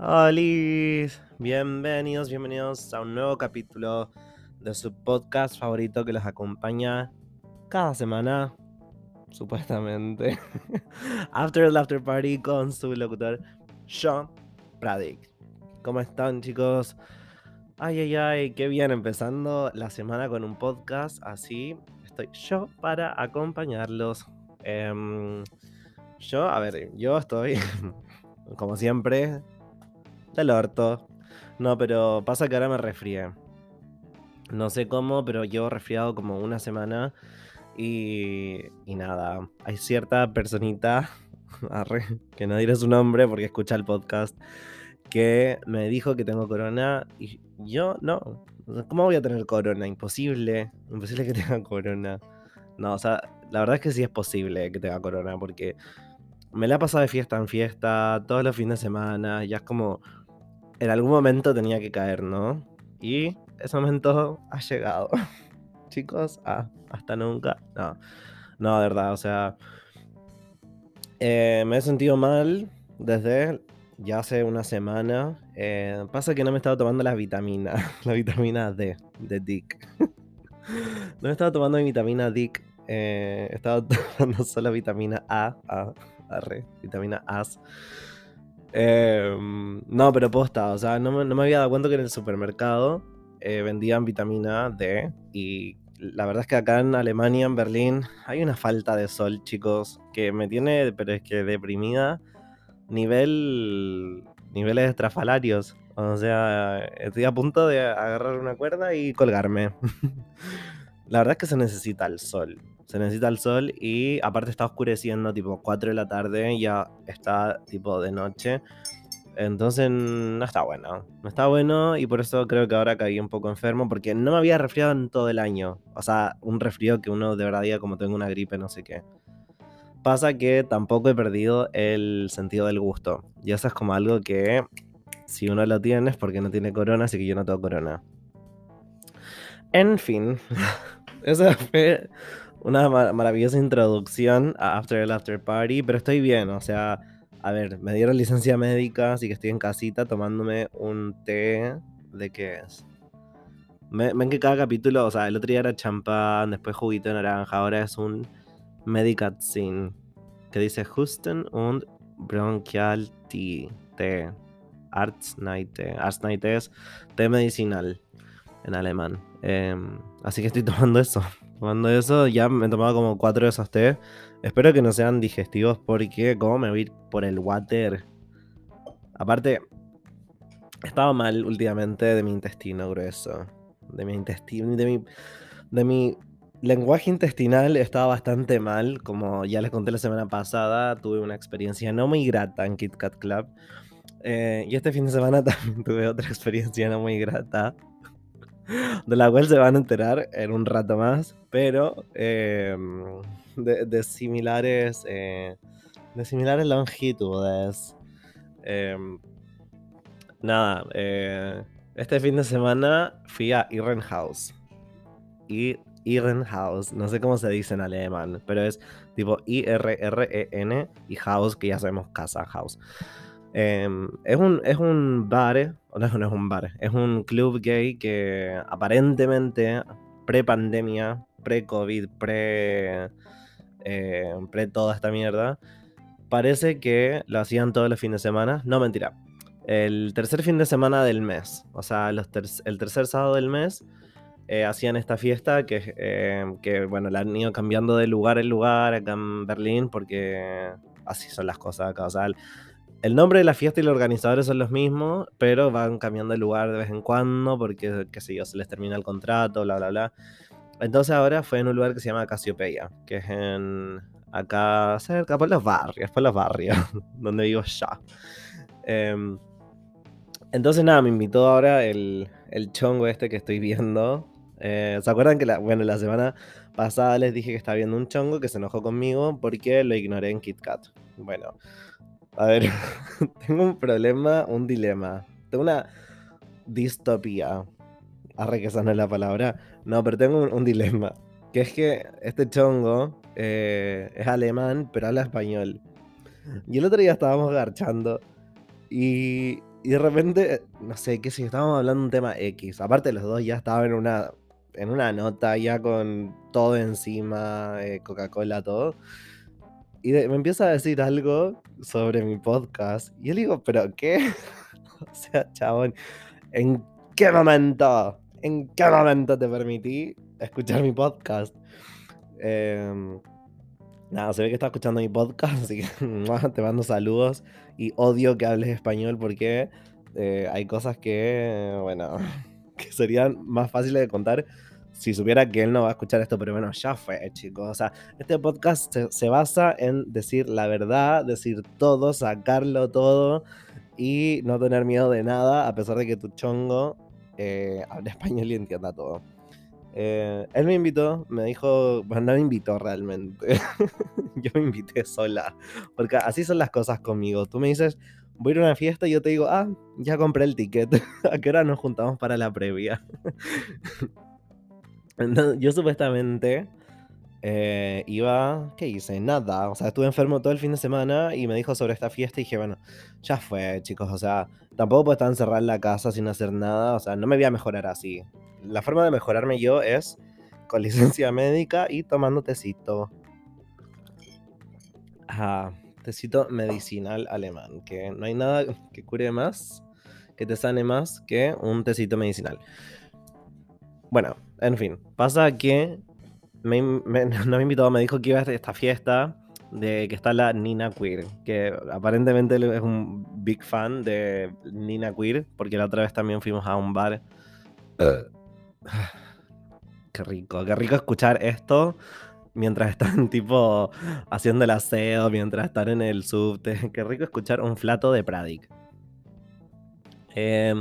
Hola, bienvenidos, bienvenidos a un nuevo capítulo de su podcast favorito que los acompaña cada semana, supuestamente, After the After Party con su locutor Sean Pradik. ¿Cómo están chicos? Ay, ay, ay, qué bien empezando la semana con un podcast así. Estoy yo para acompañarlos. Em, yo, a ver, yo estoy, como siempre, del orto. No, pero pasa que ahora me resfrié. No sé cómo, pero llevo resfriado como una semana. Y, y nada, hay cierta personita, que no diré su nombre porque escucha el podcast, que me dijo que tengo corona y yo no. ¿Cómo voy a tener corona? Imposible. Imposible que tenga corona. No, o sea, la verdad es que sí es posible que tenga corona porque me la he pasado de fiesta en fiesta, todos los fines de semana, ya es como en algún momento tenía que caer, ¿no? Y ese momento ha llegado. Chicos, ah, hasta nunca. No, no, de verdad, o sea, eh, me he sentido mal desde ya hace una semana. Eh, pasa que no me he estado tomando la vitamina, la vitamina D, de Dick. no he estado tomando mi vitamina Dick, eh, he estado tomando solo vitamina A, A, R, vitamina A. Em, no, pero posta, o sea, no me, había dado cuenta que en el supermercado eh, vendían vitamina D y la verdad es que acá en Alemania, en Berlín, hay una falta de sol, chicos, que me tiene, pero es que deprimida, nivel, niveles estrafalarios. O sea, estoy a punto de agarrar una cuerda y colgarme. la verdad es que se necesita el sol se necesita el sol y aparte está oscureciendo, tipo 4 de la tarde, ya está tipo de noche. Entonces no está bueno. No está bueno y por eso creo que ahora caí un poco enfermo porque no me había resfriado en todo el año. O sea, un resfrío que uno de verdad diga como tengo una gripe, no sé qué. Pasa que tampoco he perdido el sentido del gusto. Y eso es como algo que si uno lo tiene es porque no tiene corona, así que yo no tengo corona. En fin, esa fue una maravillosa introducción a After el After Party, pero estoy bien, o sea, a ver, me dieron licencia médica, así que estoy en casita tomándome un té de qué es. ven que cada capítulo, o sea, el otro día era champán, después juguito de naranja, ahora es un Medicatzin que dice Husten und Bronchial Tea, té, Arzneite, Arzneite es té medicinal en alemán. Em, así que estoy tomando eso. Tomando eso, ya me he tomado como cuatro de esos té. Espero que no sean digestivos porque como me voy por el water. Aparte, he estado mal últimamente de mi intestino grueso. De mi intestino, de mi, de mi lenguaje intestinal estaba bastante mal. Como ya les conté la semana pasada, tuve una experiencia no muy grata en Kit Kat Club. Eh, y este fin de semana también tuve otra experiencia no muy grata de la cual se van a enterar en un rato más, pero em, de, similares eh, de similares longitudes. Em, nada, eh, este fin de semana fui a Irrenhaus. Y Irrenhaus, no sé cómo se dice en alemán, pero es tipo I-R-R-E-N y House, que ya sabemos casa, House. Em, es, un, es un bar, no, no es un bar, es un club gay que aparentemente pre-pandemia, pre-COVID, pre, eh, pre toda esta mierda, parece que lo hacían todos los fines de semana. No, mentira. El tercer fin de semana del mes, o sea, el tercer sábado del mes, eh, hacían esta fiesta que, eh, que, bueno, la han ido cambiando de lugar en lugar acá en Berlín porque así son las cosas acá. O sea, el nombre de la fiesta y los organizadores son los mismos, pero van cambiando de lugar de vez en cuando porque, qué sé yo, se les termina el contrato, bla, bla, bla. Entonces ahora fue en un lugar que se llama Casiopeia, que es en acá cerca, por los barrios, por los barrios, donde vivo ya. Em, entonces nada, me invitó ahora el, el chongo este que estoy viendo. Eh, ¿Se acuerdan que la, bueno, la semana pasada les dije que estaba viendo un chongo que se enojó conmigo porque lo ignoré en KitKat? Bueno, a ver, tengo un problema, un dilema. Tengo una distopía. Arre no es la palabra. No, pero tengo un, dilema. Que es que este chongo eh, es alemán, pero habla español. Y el otro día estábamos garchando. Y, Y de repente, no sé, qué sé, estábamos hablando de un tema X. Aparte, los dos ya estaban en una, en una nota, ya con todo encima, eh, Coca-Cola, todo. Y me empieza a decir algo sobre mi podcast. Y yo le digo, ¿pero qué? o sea, chabón, ¿en qué momento? ¿En qué momento te permití escuchar mi podcast? Em, nada, se ve que está escuchando mi podcast, así que te mando saludos. Y odio que hables español porque eh, hay cosas que, bueno, que serían más fáciles de contar si supiera que él no va a escuchar esto, pero bueno, ya fue, chicos. O sea, este podcast se, basa en decir la verdad, decir todo, sacarlo todo y no tener miedo de nada, a pesar de que tu chongo eh, hable español y entienda todo. Eh, él me invitó, me dijo, bueno, no me invitó realmente. yo me invité sola, porque así son las cosas conmigo. Tú me dices, voy a ir a una fiesta y yo te digo, ah, ya compré el ticket. ¿A qué hora nos juntamos para la previa? Yo supuestamente eh, iba, ¿qué hice? Nada, o sea, estuve enfermo todo el fin de semana y me dijo sobre esta fiesta y dije, bueno, ya fue, chicos, o sea, tampoco puedo estar encerrado en la casa sin hacer nada, o sea, no me voy a mejorar así. La forma de mejorarme yo es con licencia médica y tomando tecito. Ajá, tecito medicinal alemán, que no hay nada que cure más, que te sane más que un tecito medicinal. Bueno, en fin, pasa que me, no me invitó, me dijo que iba a esta fiesta de que está la Nina Queer, que aparentemente es un big fan de Nina Queer, porque la otra vez también fuimos a un bar. Qué rico, qué rico escuchar esto mientras están tipo haciendo el aseo, mientras están en el subte. Qué rico escuchar un flato de Pradik. Eh,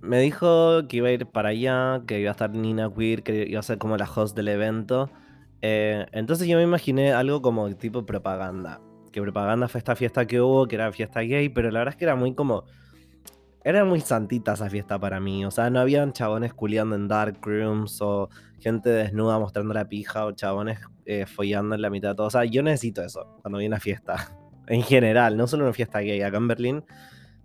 me dijo que iba a ir para allá, que iba a estar Nina Queer, que iba a ser como la host del evento. Eh, entonces yo me imaginé algo como tipo propaganda. Que propaganda fue esta fiesta que hubo, que era fiesta gay, pero la verdad es que era muy como. Era muy santita esa fiesta para mí. O sea, no habían chabones culiando en dark rooms o gente desnuda mostrando la pija o chabones eh, follando en la mitad de todo. O sea, yo necesito eso cuando viene a fiesta. en general, no solo una fiesta gay. Acá en Berlín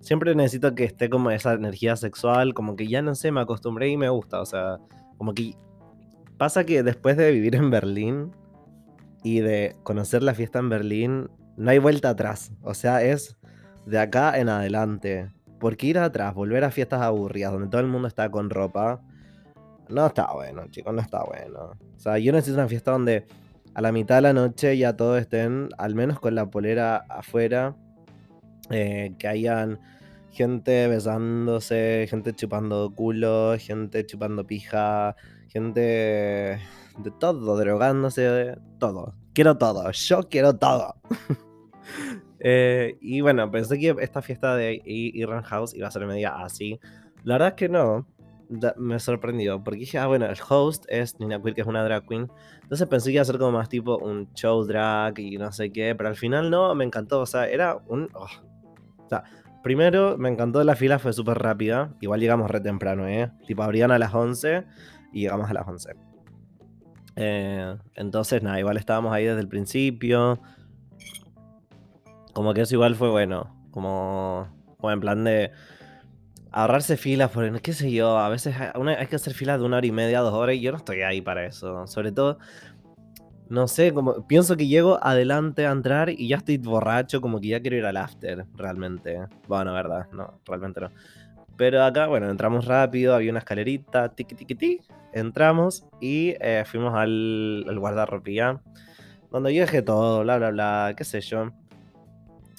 siempre necesito que esté como esa energía sexual, como que ya no sé, me acostumbré y me gusta, o sea, como que pasa que después de vivir en Berlín y de conocer la fiesta en Berlín, no hay vuelta atrás, o sea, es de acá en adelante. Porque ir atrás, volver a fiestas aburridas donde todo el mundo está con ropa, no está bueno, chicos, no está bueno. O sea, yo necesito una fiesta donde a la mitad de la noche ya todos estén, al menos con la polera afuera, eh, que hayan gente besándose, gente chupando culo, gente chupando pija, gente de todo, drogándose, todo. Quiero todo, yo quiero todo. Eh, y bueno, pensé que esta fiesta de Iran House iba a ser media así. La verdad es que no. me sorprendió porque dije, ah, bueno, el host es Nina Queer, que es una drag queen. Entonces pensé que iba a ser como más tipo un show drag y no sé qué, pero al final no, me encantó. O sea, era un. Oh, primero me encantó la fila, fue súper rápida. Igual llegamos re temprano, ¿eh? Tipo, abrían a las 11 y llegamos a las 11. Eh, entonces, nada, igual estábamos ahí desde el principio. Como que eso igual fue bueno. Como, como en plan de ahorrarse filas, por qué sé yo, a veces hay que hacer filas de una hora y media, dos horas, y yo no estoy ahí para eso. Sobre todo, no sé, como pienso que llego adelante a entrar y ya estoy borracho, como que ya quiero ir al after, realmente. Bueno, verdad, no, realmente no. Pero acá, bueno, entramos rápido, había una escalerita, tiqui tiqui ti, entramos y eh, fuimos al, al guardarropía, donde yo dejé todo, bla, bla, bla, qué sé yo.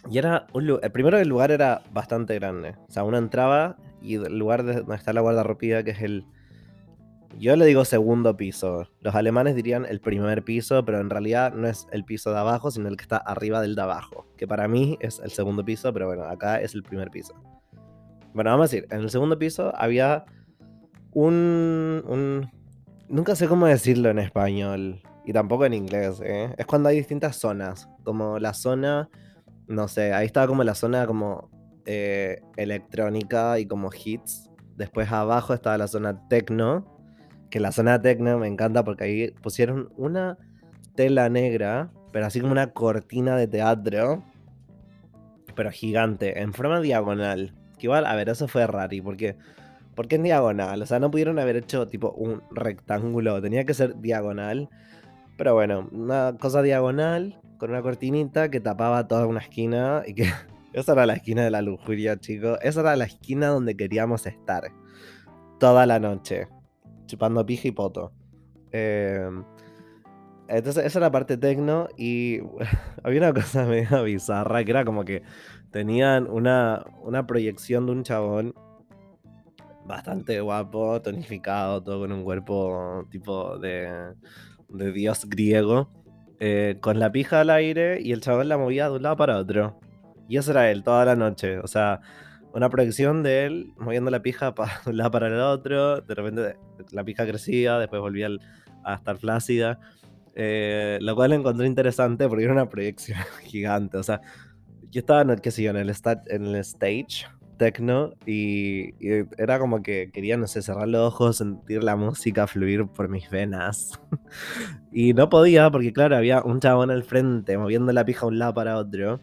Y era un lugar, primero el lugar era bastante grande, o sea, uno entraba y el lugar donde está la guardarropía, que es el yo le digo segundo piso. Los alemanes dirían el primer piso, pero en realidad no es el piso de abajo, sino el que está arriba del de abajo. Que para mí es el segundo piso, pero bueno, acá es el primer piso. Bueno, vamos a decir, en el segundo piso había un... un nunca sé cómo decirlo en español y tampoco en inglés. ¿eh? Es cuando hay distintas zonas. Como la zona, no sé, ahí estaba como la zona como eh, electrónica y como hits. Después abajo estaba la zona techno que la zona tecno me encanta porque ahí pusieron una tela negra, pero así como una cortina de teatro, pero gigante, en forma diagonal, Que igual, a ver, eso fue rari, porque, porque en diagonal. O sea, no pudieron haber hecho tipo un rectángulo, tenía que ser diagonal. Pero bueno, una cosa diagonal con una cortinita que tapaba toda una esquina y que esa era la esquina de la lujuria, chicos. Esa era la esquina donde queríamos estar toda la noche, chupando pija y poto. Em, entonces, esa era la parte tecno y había una cosa medio bizarra que era como que tenían una, una proyección de un chabón bastante guapo, tonificado, todo con un cuerpo tipo de, de dios griego, eh, con la pija al aire y el chabón la movía de un lado para otro. Y eso era él toda la noche. O sea, una proyección de él moviendo la pija para un lado para el otro. De repente la pija crecía, después volvía a estar flácida. Eh, lo cual encontré interesante porque era una proyección gigante. O sea, yo estaba, sé en el, en el stage techno y, era como que quería, no sé, cerrar los ojos, sentir la música fluir por mis venas. y no podía porque, claro, había un chabón al frente moviendo la pija de un lado para otro.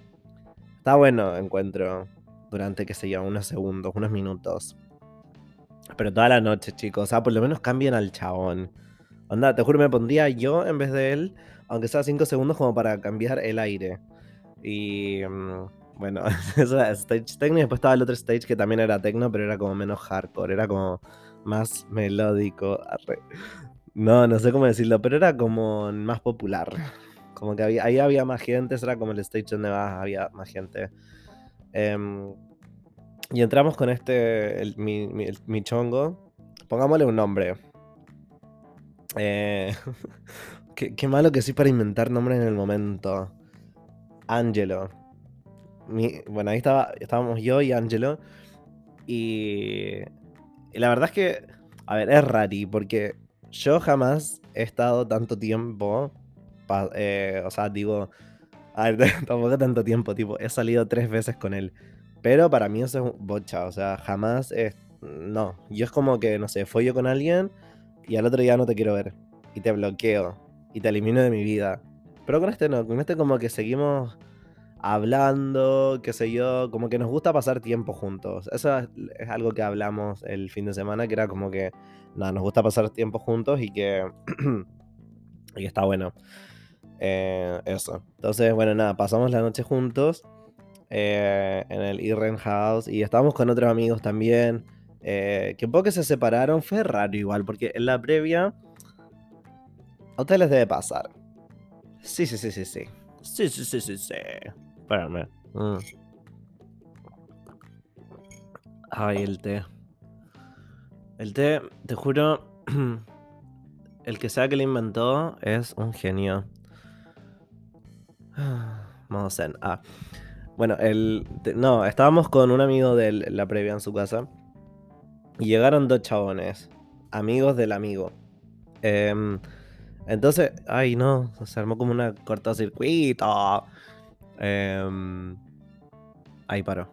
Está bueno, encuentro, durante, qué sé unos segundos, unos minutos. Pero toda la noche, chicos. O sea, por lo menos cambien al chabón. Onda, te juro, me pondría yo en vez de él, aunque sea 5 segundos, como para cambiar el aire. Y. Mm, bueno, eso era stage techno. Y después estaba el otro stage que también era techno, pero era como menos hardcore. Era como más melódico. No, no sé cómo decirlo, pero era como más popular. Como que había, ahí había más gente, era como el stage donde más había más gente. Em, y entramos con este, el, mi, chongo. Pongámosle un nombre. Eh, qué, malo que sí para inventar nombres en el momento. Angelo. bueno, ahí estaba, estábamos yo y Angelo. Y, y, la verdad es que, a ver, es rari porque yo jamás he estado tanto tiempo eh, o sea, digo, a ver, tampoco tanto tiempo, tipo, he salido tres veces con él. Pero para mí eso es bocha, o sea, jamás es. No, yo es como que, no sé, follo con alguien y al otro día no te quiero ver. Y te bloqueo. Y te elimino de mi vida. Pero con este no, con este como que seguimos hablando, qué sé yo, como que nos gusta pasar tiempo juntos. Eso es, algo que hablamos el fin de semana, que era como que, nada, nos gusta pasar tiempo juntos y que, y que está bueno. Eh, eso. Entonces, bueno, nada, pasamos la noche juntos eh, en el Irren House y estábamos con otros amigos también. Eh, que un poco se separaron, fue raro igual, porque en la previa a ustedes les debe pasar. Sí, sí, sí, sí, sí. Sí, sí, sí, sí, sí. Espérame. Mm. Ay, el té. El té, te juro, el que sea que lo inventó es un genio. Vamos a Ah. Bueno, el. No, estábamos con un amigo de la previa en su casa. Y llegaron dos chabones. Amigos del amigo. Em, entonces. Ay, no. Se armó como una cortocircuito. Eh, ahí paró.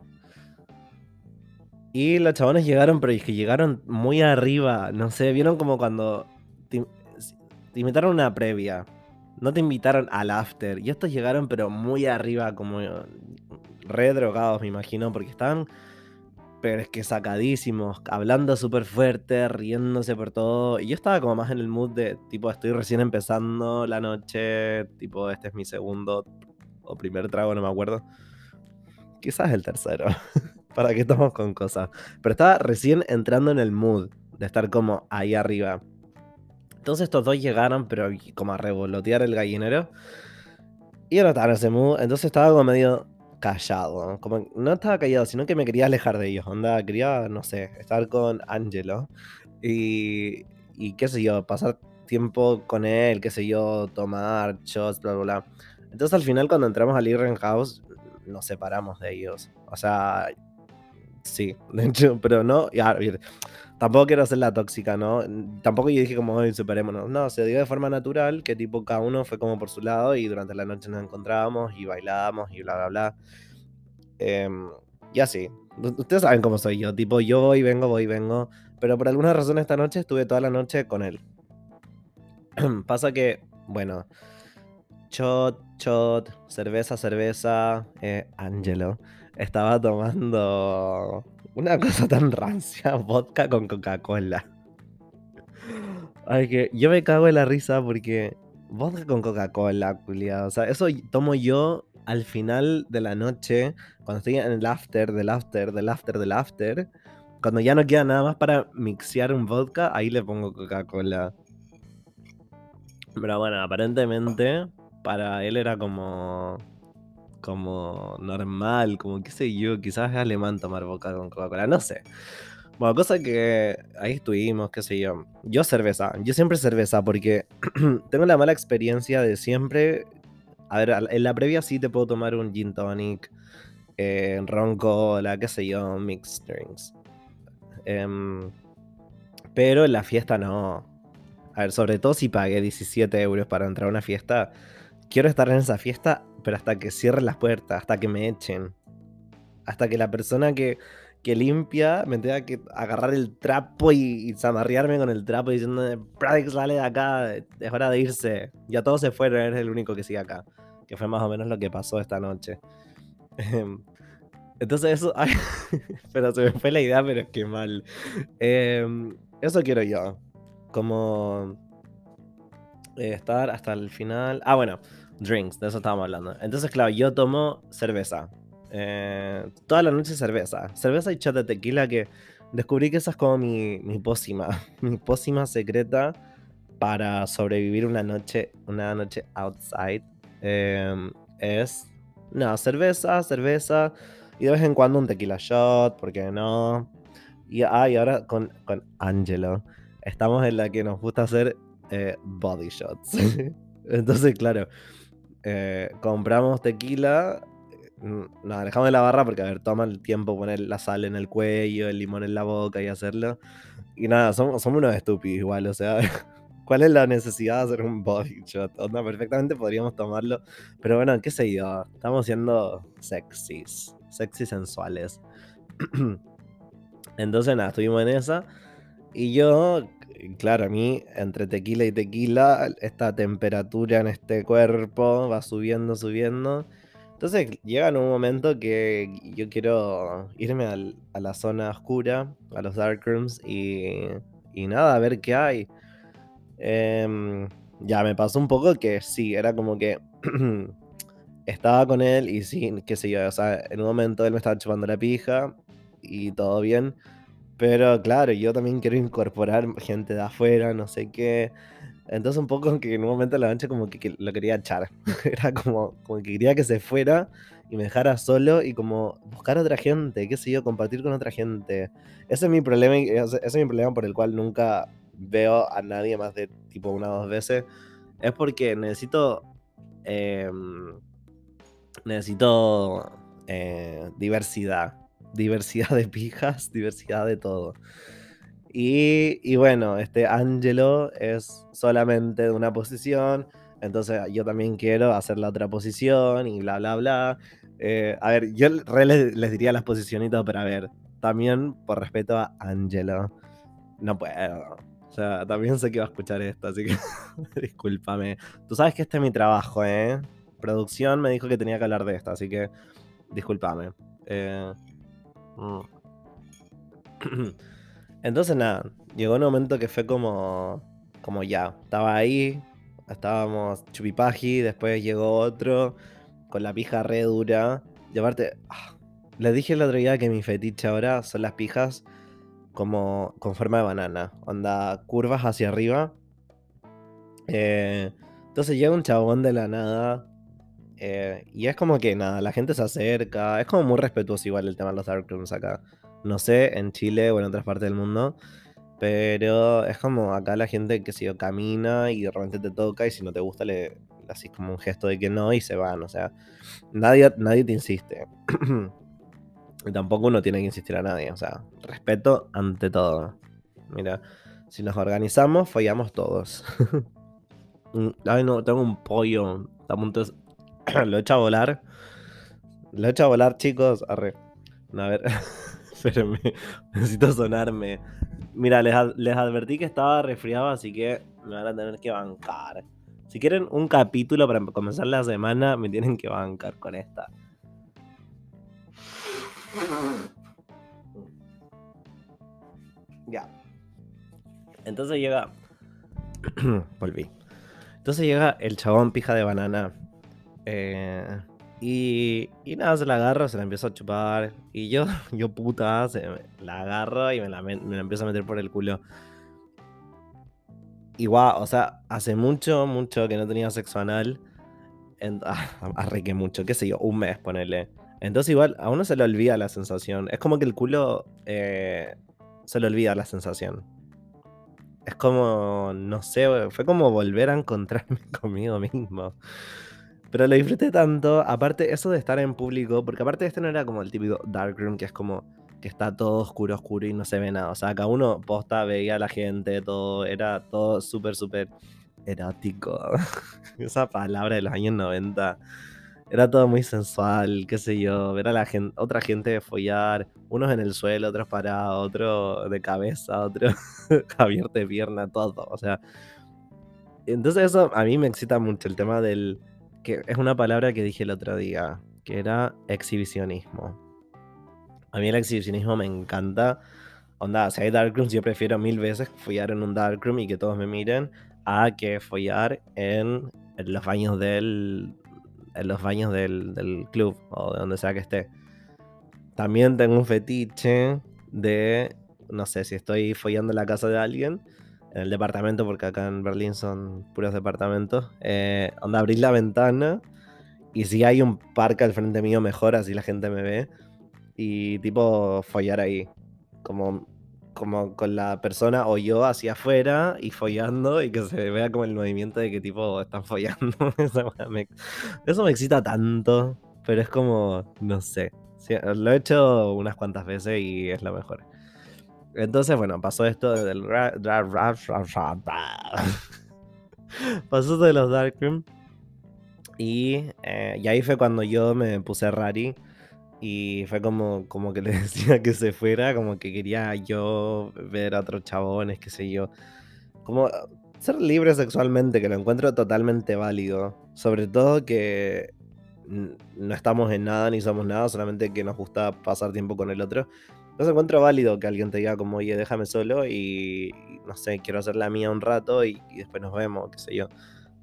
Y los chabones llegaron, pero es que llegaron muy arriba. No sé, vieron como cuando. Te, te invitaron una previa no te invitaron al after. Y estos llegaron, pero muy arriba, como re drogados, me imagino, porque estaban, pero es que sacadísimos, hablando súper fuerte, riéndose por todo. Y yo estaba como más en el mood de, tipo, estoy recién empezando la noche, tipo, este es mi segundo o primer trago, no me acuerdo. Quizás el tercero. Para que estamos con cosas. Pero estaba recién entrando en el mood de estar como ahí arriba. Entonces estos dos llegaron, pero como a revolotear el gallinero. Y no estaba ese mood, entonces estaba como medio callado. Como, no estaba callado, sino que me quería alejar de ellos. Onda, quería, no sé, estar con Angelo. Y, y qué sé yo, pasar tiempo con él, qué sé yo, tomar shots, bla, bla, bla. Entonces al final cuando entramos al Irren House, nos separamos de ellos. O sea, sí, de hecho, pero no, tampoco quiero ser la tóxica, ¿no? Tampoco yo dije como, hoy superémonos. No, se dio de forma natural, que tipo cada uno fue como por su lado y durante la noche nos encontrábamos y bailábamos y bla, bla, bla. Em, y así. Ustedes saben cómo soy yo, tipo yo voy, vengo, voy, vengo. Pero por alguna razón esta noche estuve toda la noche con él. Pasa que, bueno, shot, shot, cerveza, cerveza, eh, Angelo estaba tomando Una cosa tan rancia, vodka con Coca-Cola. Ay, que yo me cago en la risa porque vodka con Coca-Cola, culiado. O sea, eso tomo yo al final de la noche, cuando estoy en el after, del after, del after, del after. Cuando ya no queda nada más para mixear un vodka, ahí le pongo Coca-Cola. Pero bueno, aparentemente para él era como como normal, como qué sé yo, quizás es alemán tomar vodka con Coca-Cola, no sé. Bueno, cosa que ahí estuvimos, qué sé yo. Yo cerveza, yo siempre cerveza porque tengo la mala experiencia de siempre. A ver, en la previa sí te puedo tomar un gin tonic, eh, ron cola, qué sé yo, mixed drinks. Em, pero en la fiesta no. A ver, sobre todo si pagué 17 euros para entrar a una fiesta, quiero estar en esa fiesta, pero hasta que cierren las puertas, hasta que me echen. Hasta que la persona que, que limpia me tenga que agarrar el trapo y, zamarrearme con el trapo diciendo, Pradix, sale de acá, es hora de irse. Ya todos se fueron, eres el único que sigue acá. Que fue más o menos lo que pasó esta noche. Em, entonces eso, pero se me fue la idea, pero es que mal. Em, eso quiero yo. Como eh, estar hasta el final. Ah, bueno, drinks, de eso estábamos hablando. Entonces, claro, yo tomo cerveza. Eh, toda la noche cerveza. Cerveza y chat de tequila que descubrí que esa es como mi, mi pócima. mi pócima secreta para sobrevivir una noche, una noche outside. Em, es, no, cerveza, cerveza. Y de vez en cuando un tequila shot, ¿por qué no? Y, ah, ahora con, con Angelo. Estamos en la que nos gusta hacer eh, body shots. Entonces, claro, eh, compramos tequila Mm, nos alejamos de la barra porque, a ver, toma el tiempo poner la sal en el cuello, el limón en la boca y hacerlo. Y nada, somos, somos unos estúpidos igual, o sea, ¿cuál es la necesidad de hacer un body shot? Onda, perfectamente podríamos tomarlo, pero bueno, qué sé yo, estamos siendo sexys, sexy sensuales. Entonces, nada, estuvimos en esa. Y yo, claro, a mí, entre tequila y tequila, esta temperatura en este cuerpo va subiendo, subiendo. Entonces llega en un momento que yo quiero irme a la zona oscura, a los dark rooms y, y nada, a ver qué hay. Em, ya me pasó un poco que sí, era como que estaba con él y sí, qué sé yo, o sea, en un momento él me estaba chupando la pija y todo bien. Pero claro, yo también quiero incorporar gente de afuera, no sé qué. Entonces un poco que en un momento la noche como que, lo quería echar. Era como, como que quería que se fuera y me dejara solo y como buscar otra gente, qué sé yo, compartir con otra gente. Ese es mi problema, ese es mi problema por el cual nunca veo a nadie más de tipo una o dos veces. Es porque necesito... Em, necesito eh, diversidad. Diversidad de pijas, diversidad de todo. Y, bueno, este Angelo es solamente de una posición, entonces yo también quiero hacer la otra posición y bla, bla, bla. Eh, a ver, yo les, les, diría las posicionitas, pero a ver, también por respeto a Angelo, no puedo. O sea, también sé que va a escuchar esto, así que discúlpame. Tú sabes que este es mi trabajo, ¿eh? Producción me dijo que tenía que hablar de esto, así que discúlpame. Eh, mm. Entonces nada, llegó un momento que fue como, como ya, estaba ahí, estábamos chupipaji, después llegó otro con la pija re dura. Y aparte, ah, les dije el otro día que mi fetiche ahora son las pijas como con forma de banana, onda curvas hacia arriba. Eh, entonces llega un chabón de la nada. Eh, y es como que nada, la gente se acerca. Es como muy respetuoso igual el tema de los dark rooms acá. No sé, en Chile o en otras partes del mundo. Pero es como acá la gente que si camina y de repente te toca y si no te gusta le haces como un gesto de que no y se van. O sea, nadie, nadie te insiste. y tampoco uno tiene que insistir a nadie. O sea, respeto ante todo. Mira, si nos organizamos, fallamos todos. Mm, ay, no, tengo un pollo. Lo he hecho a volar. Lo he hecho a volar, chicos. Arre. A ver. Espérenme, necesito sonarme. Mira, les, les, advertí que estaba resfriado, así que me van a tener que bancar. Si quieren un capítulo para comenzar la semana, me tienen que bancar con esta. Ya. Entonces llega. Volví. Entonces llega el chabón pija de banana. Eh, y, y nada, se la agarro, se la empiezo a chupar. Y yo, yo puta, se, la agarro y me la, me la empiezo a meter por el culo. Igual, o sea, hace mucho, mucho que no tenía sexo anal. En, mucho, qué sé yo, un mes, ponele. Entonces igual a uno se le olvida la sensación. Es como que el culo eh, se le olvida la sensación. Es como, no sé, fue como volver a encontrarme conmigo mismo. Pero lo disfruté tanto. Aparte, eso de estar en público, porque aparte este no era como el típico darkroom, que es como que está todo oscuro, oscuro y no se ve nada. O sea, cada uno posta, veía a la gente, todo, era todo súper, súper erótico. Esa palabra de los años 90. Era todo muy sensual, qué sé yo, ver a la gente, otra gente follar, unos en el suelo, otros parados, otro de cabeza, otro abierto de pierna, todo. O sea, entonces eso a mí me excita mucho el tema del, que es una palabra que dije el otro día, que era exhibicionismo. A mí el exhibicionismo me encanta. Onda, si hay darkrooms, yo prefiero mil veces follar en un darkroom y que todos me miren a que follar en, los baños del en los baños del, del, club o de donde sea que esté. También tengo un fetiche de, no sé, si estoy follando en la casa de alguien, en el departamento, porque acá en Berlín son puros departamentos, eh, onda la ventana y si hay un parque al frente mío, mejor, así la gente me ve y tipo follar ahí. Como, como con la persona o yo hacia afuera y follando y que se vea como el movimiento de que tipo están follando. eso me excita tanto, pero es como, no sé. lo he hecho unas cuantas veces y es lo mejor. Entonces, bueno, pasó esto del... pasó de los Darkroom. Y, eh, y ahí fue cuando yo me puse rari y fue como, como que le decía que se fuera, como que quería yo ver a otros chabones, qué sé yo. Como ser libre sexualmente, que lo encuentro totalmente válido. Sobre todo que no estamos en nada ni somos nada, solamente que nos gusta pasar tiempo con el otro. Entonces encuentro válido que alguien te diga como, oye, déjame solo y, no sé, quiero hacer la mía un rato y, después nos vemos, qué sé yo.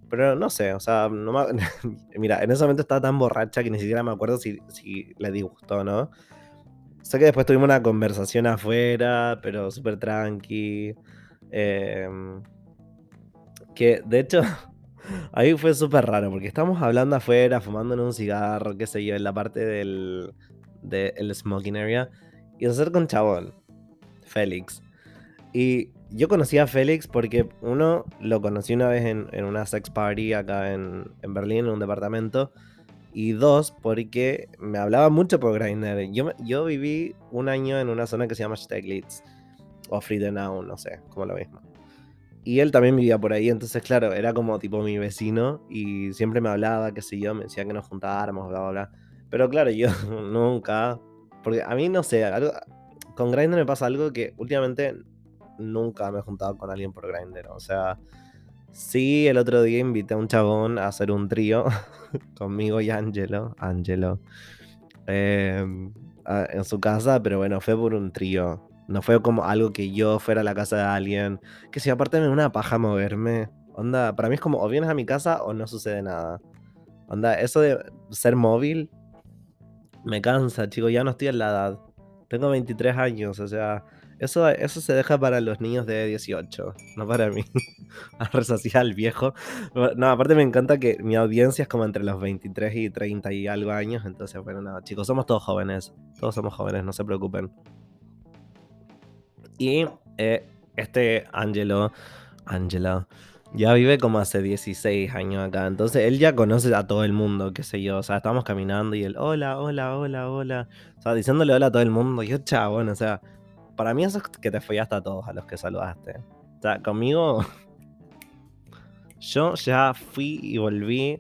Pero no sé, o sea, no mira, en ese momento estaba tan borracha que ni siquiera me acuerdo si, si le disgustó, ¿no? Sé que después tuvimos una conversación afuera, pero súper tranqui. Em, que de hecho, ahí fue súper raro, porque estábamos hablando afuera, fumando en un cigarro, qué sé yo, en la parte del, del smoking area. Y se acerca un chabón, Félix. Y yo conocí a Félix porque, uno, lo conocí una vez en, una sex party acá en, Berlín, en un departamento. Y dos, porque me hablaba mucho por Grindr. Yo, yo viví un año en una zona que se llama Steglitz. O Friedenau, no sé, como lo mismo. Y él también vivía por ahí, entonces, claro, era como tipo mi vecino. Y siempre me hablaba, qué sé yo, me decía que nos juntáramos, bla, bla, bla. Pero claro, yo nunca. Porque a mí, no sé, con Grindr me pasa algo que últimamente nunca me he juntado con alguien por Grindr. O sea, sí, el otro día invité a un chabón a hacer un trío conmigo y Angelo. Angelo. Em, en su casa, pero bueno, fue por un trío. No fue como algo que yo fuera a la casa de alguien. Que si aparte me una paja moverme. Onda, para mí es como o vienes a mi casa o no sucede nada. Onda, eso de ser móvil me cansa, chico. Ya no estoy en la edad. Tengo 23 años, o sea, eso, eso se deja para los niños de 18, no para mí. A resacir al viejo. No, aparte me encanta que mi audiencia es como entre los 23 y 30 y algo años. Entonces, bueno, nada, chicos, somos todos jóvenes. Todos somos jóvenes, no se preocupen. Y eh, este Angelo, Angelo, ya vive como hace 16 años acá. Entonces él ya conoce a todo el mundo, qué sé yo. O sea, estamos caminando y él, hola, hola, hola, hola. O sea, diciéndole hola a todo el mundo. Yo, chabón, o sea, para mí eso es que te follaste a todos a los que saludaste. O sea, conmigo. Yo ya fui y volví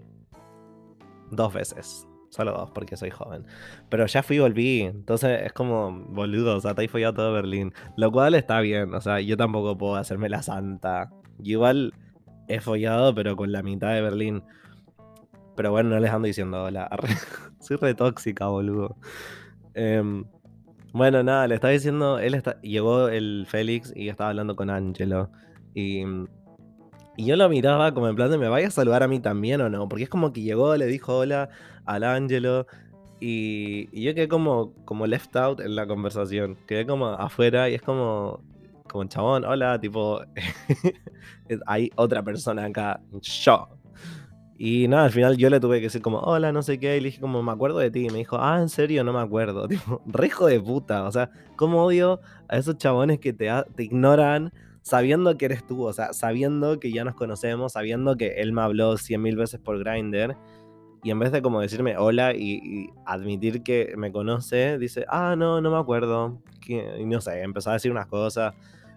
dos veces. Solo dos, porque soy joven. Pero ya fui y volví. Entonces es como, boludo, o sea, te hay follado todo Berlín. Lo cual está bien. O sea, yo tampoco puedo hacerme la santa. igual he follado, pero con la mitad de Berlín. Pero bueno, no les ando diciendo hola. Soy re tóxica, boludo. Eh, Bueno, nada, le estaba diciendo, él llegó el Félix y estaba hablando con Angelo. Y, y yo lo miraba como en plan de, ¿me vaya a saludar a mí también o no? Porque es como que llegó, le dijo hola al Angelo. Y, y yo quedé como, como left out en la conversación. Quedé como afuera y es como, como chabón, hola, tipo, hay otra persona acá, yo. Y nada, al final yo le tuve que decir como, hola, no sé qué, y le dije como, me acuerdo de ti. Y me dijo, ah, en serio, no me acuerdo. Tipo, rejo de puta. O sea, ¿cómo odio a esos chabones que te, te ignoran sabiendo que eres tú? O sea, sabiendo que ya nos conocemos, sabiendo que él me habló cien mil veces por Grindr. Y en vez de como decirme hola y, admitir que me conoce, dice, ah, no, no me acuerdo. Y no sé, empezó a decir unas cosas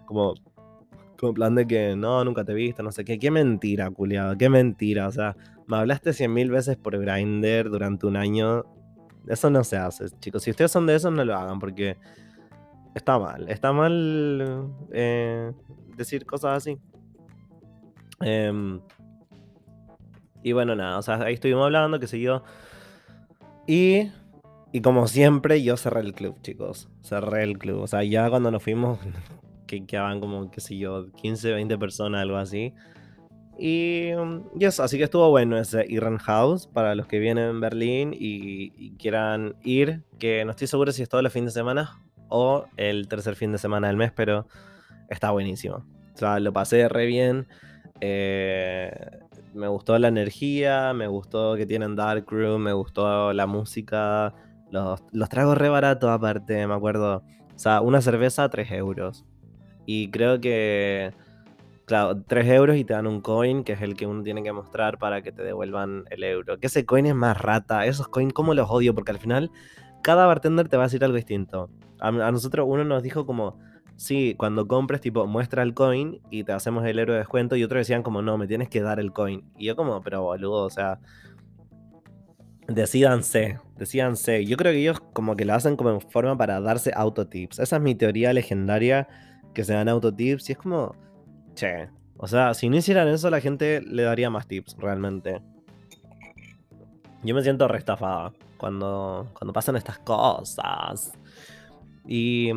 como, como plan de que no, nunca te he visto, no sé qué. Qué mentira, culiado, qué mentira. O sea, me hablaste cien mil veces por Grindr durante un año. Eso no se hace, chicos. Si ustedes son de eso, no lo hagan porque está mal. Está mal eh, decir cosas así. Em, y bueno, nada, o sea, ahí estuvimos hablando, qué sé yo. Y, y como siempre, yo cerré el club, chicos. Cerré el club. O sea, ya cuando nos fuimos, que quedaban como, qué sé yo, 15, 20 personas, algo así. Y, y eso, así que estuvo bueno ese Iran House para los que vienen en Berlín y, y, quieran ir, que no estoy seguro si es todo el fin de semana o el tercer fin de semana del mes, pero está buenísimo. O sea, lo pasé re bien. Eh, me gustó la energía, me gustó que tienen Dark Room, me gustó la música, los, los tragos re baratos aparte, me acuerdo. O sea, una cerveza 3 euros. Y creo que, claro, 3 euros y te dan un coin, que es el que uno tiene que mostrar para que te devuelvan el euro. Que ese coin es más rata, esos coins, ¿cómo los odio? Porque al final cada bartender te va a decir algo distinto. A, nosotros uno nos dijo como sí, cuando compres, tipo, muestra el coin y te hacemos el euro de descuento. Y otros decían como, no, me tienes que dar el coin. Y yo como, pero boludo, o sea, decídanse, decídanse. Yo creo que ellos como que lo hacen como en forma para darse autotips. Esa es mi teoría legendaria, que se dan autotips. Y es como, che, o sea, si no hicieran eso, la gente le daría más tips, realmente. Yo me siento restafada cuando, cuando pasan estas cosas. Y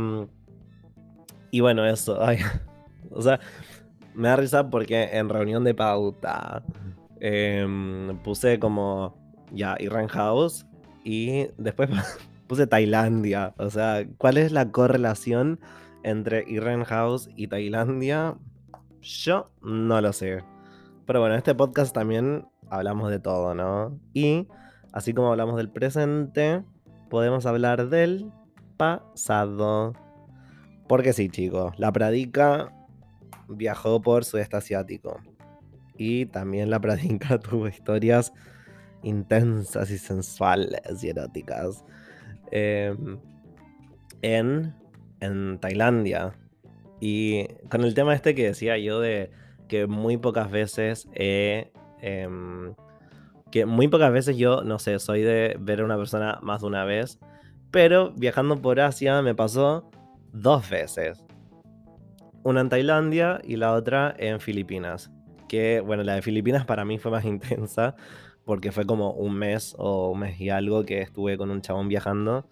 y bueno, eso. o sea, me da risa porque en reunión de pauta em, puse como ya Iran House y después puse Tailandia. O sea, ¿cuál es la correlación entre Iran House y Tailandia? Yo no lo sé. Pero bueno, en este podcast también hablamos de todo, ¿no? Y así como hablamos del presente, podemos hablar del pasado. Porque sí, chicos, la Pradica viajó por sudeste asiático. Y también la Pradica tuvo historias intensas y sensuales y eróticas. Em, en, en Tailandia. Y con el tema este que decía yo de que muy pocas veces he... Em, que muy pocas veces yo, no sé, soy de ver a una persona más de una vez. Pero viajando por Asia me pasó dos veces. Una en Tailandia y la otra en Filipinas. Que, bueno, la de Filipinas para mí fue más intensa porque fue como un mes o un mes y algo que estuve con un chabón viajando.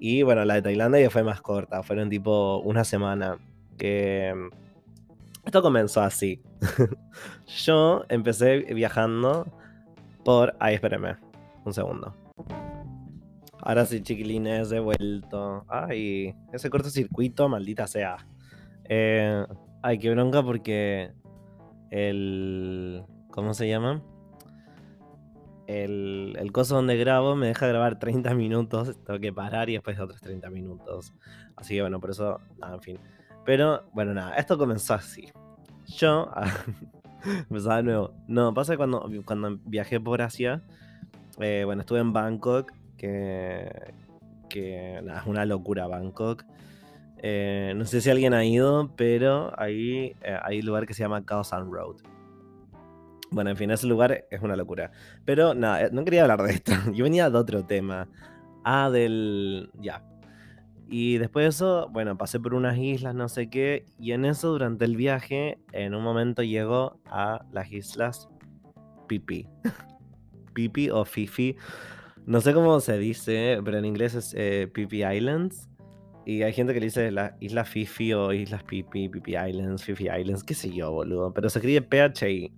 Y bueno, la de Tailandia ya fue más corta, fueron tipo una semana. Que esto comenzó así. Yo empecé viajando por... Ay, espérame, un segundo. Ahora sí, chiquilines, he vuelto. Ay, ese cortocircuito, maldita sea. Eh, ay, qué bronca porque el... ¿Cómo se llama? El, el coso donde grabo me deja grabar 30 minutos. Tengo que parar y después otros 30 minutos. Así que bueno, por eso, en fin. Pero bueno, nada, esto comenzó así. Yo... empezaba de nuevo. No, pasa que cuando, cuando viajé por Asia, eh, bueno, estuve en Bangkok que, que es una locura Bangkok. Eh, no sé si alguien ha ido, pero ahí eh, hay un lugar que se llama Kaosan Road. Bueno, en fin, ese lugar es una locura. Pero nada, eh, no quería hablar de esto. Yo venía de otro tema. Ah, del... Ya. Y después de eso, bueno, pasé por unas islas, no sé qué. Y en eso, durante el viaje, en un momento llegó a las islas Pipi. Pipi o Fifi. No sé cómo se dice, pero en inglés es eh, Islands. Y hay gente que le dice la Isla Fifi o Islas Pipi, Pipi Islands, Fifi Islands, qué sé yo, boludo. Pero se escribe PHI.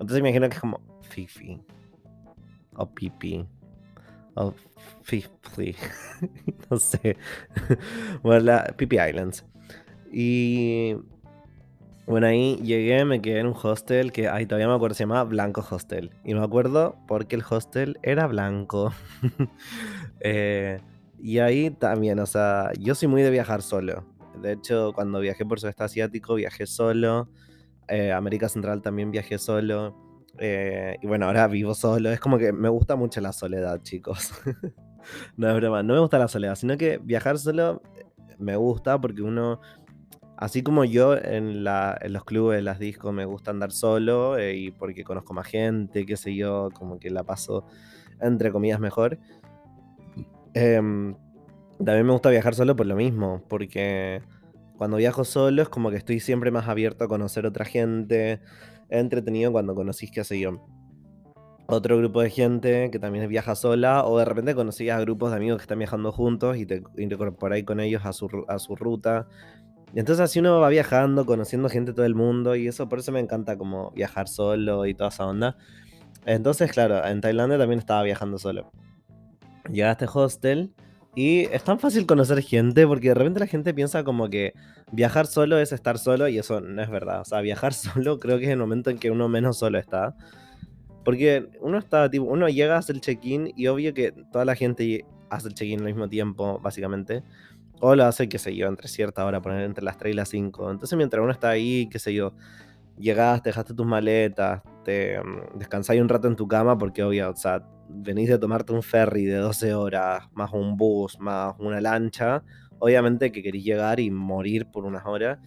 Entonces me imagino que es como Fifi. O Pipi. O Fifi. no sé. bueno, la Pipi Islands. Y bueno, ahí llegué, me quedé en un hostel que, ay, todavía me acuerdo, se llamaba Blanco Hostel. Y me acuerdo porque el hostel era blanco. eh, y ahí también, o sea, yo soy muy de viajar solo. De hecho, cuando viajé por sudeste asiático, viajé solo. Eh, América Central también viajé solo. Eh, y bueno, ahora vivo solo. Es como que me gusta mucho la soledad, chicos. no es broma, no me gusta la soledad, sino que viajar solo me gusta porque uno, así como yo en, los clubes, las discos, me gusta andar solo eh, y porque conozco más gente, qué sé yo, como que la paso entre comillas mejor. Em, también me gusta viajar solo por lo mismo, porque cuando viajo solo es como que estoy siempre más abierto a conocer otra gente. He entretenido cuando conocís, qué sé yo, otro grupo de gente que también viaja sola, o de repente conocís a grupos de amigos que están viajando juntos y te incorporáis con ellos a su, ruta. Y entonces así uno va viajando, conociendo gente de todo el mundo, y eso por eso me encanta como viajar solo y toda esa onda. Entonces, claro, en Tailandia también estaba viajando solo llegué a este hostel y es tan fácil conocer gente porque de repente la gente piensa como que viajar solo es estar solo y eso no es verdad. O sea, viajar solo creo que es el momento en que uno menos solo está. Porque uno está, tipo, uno llega, hace el check-in y obvio que toda la gente hace el check-in al mismo tiempo, básicamente. O lo hace, qué sé yo, entre cierta hora, poner entre las 3 y las 5. Entonces mientras uno está ahí, qué sé yo, llegaste, dejaste tus maletas, te um, descansáis un rato en tu cama porque obvio, o venís de tomarte un ferry de 12 horas, más un bus, más una lancha, obviamente que querís llegar y morir por unas horas.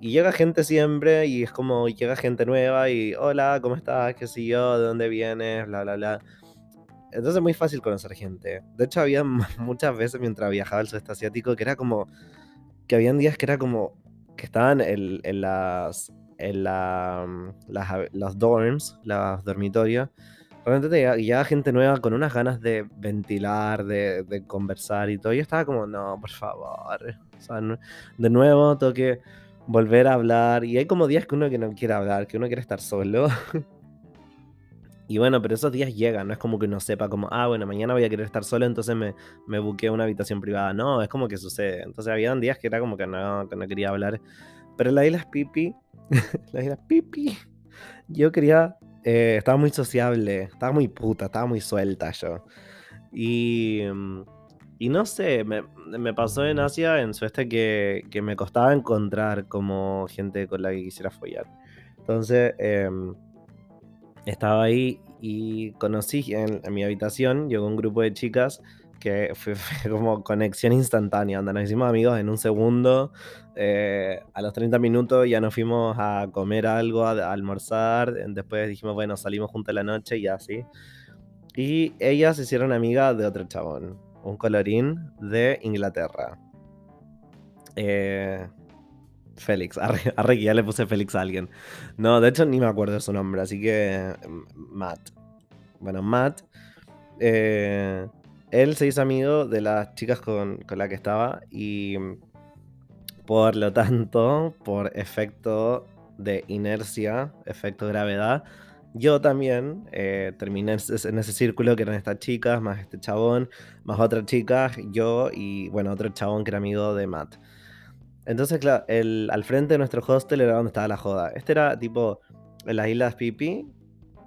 Y llega gente siempre y es como llega gente nueva y hola, ¿cómo estás? ¿Qué sé yo? ¿De dónde vienes? Bla, bla, bla. Entonces es muy fácil conocer gente. De hecho, había muchas veces mientras viajaba al sudeste asiático que era como. que habían días que era como. que estaban en, las. en la, las, los dorms, los dormitorios Realmente llegaba gente nueva con unas ganas de ventilar, de, conversar y todo. Yo estaba como, no, por favor. de nuevo tengo que volver a hablar. Y hay como días que uno que no quiere hablar, que uno quiere estar solo. y bueno, pero esos días llegan, no es como que uno sepa como, ah, bueno, mañana voy a querer estar solo, entonces me, me una habitación privada. No, es como que sucede. Entonces había días que era como que no, que no quería hablar. Pero la isla Pipi, la isla Pipi, yo quería eh, estaba muy sociable, estaba muy puta, estaba muy suelta yo. Y, y no sé, me, me, pasó en Asia, en Sueste, que, que, me costaba encontrar como gente con la que quisiera follar. Entonces, em, estaba ahí y conocí en, en, mi habitación, llegó un grupo de chicas que fue, como conexión instantánea, donde nos hicimos amigos en un segundo. Eh, a los 30 minutos ya nos fuimos a comer algo, a, almorzar. Después dijimos, bueno, salimos juntos la noche y así. Y ellas se hicieron amigas de otro chabón, un colorín de Inglaterra. Eh, Félix, arre, que ya le puse Félix a alguien. No, de hecho ni me acuerdo su nombre, así que mm, Matt. Bueno, Matt eh, él se hizo amigo de las chicas con, con las que estaba y por lo tanto, por efecto de inercia, efecto gravedad, yo también eh, terminé en ese círculo que eran estas chicas, más este chabón, más otras chicas, yo y bueno, otro chabón que era amigo de Matt. Entonces, el, al frente de nuestro hostel era donde estaba la joda. Este era tipo en las Islas Pipi,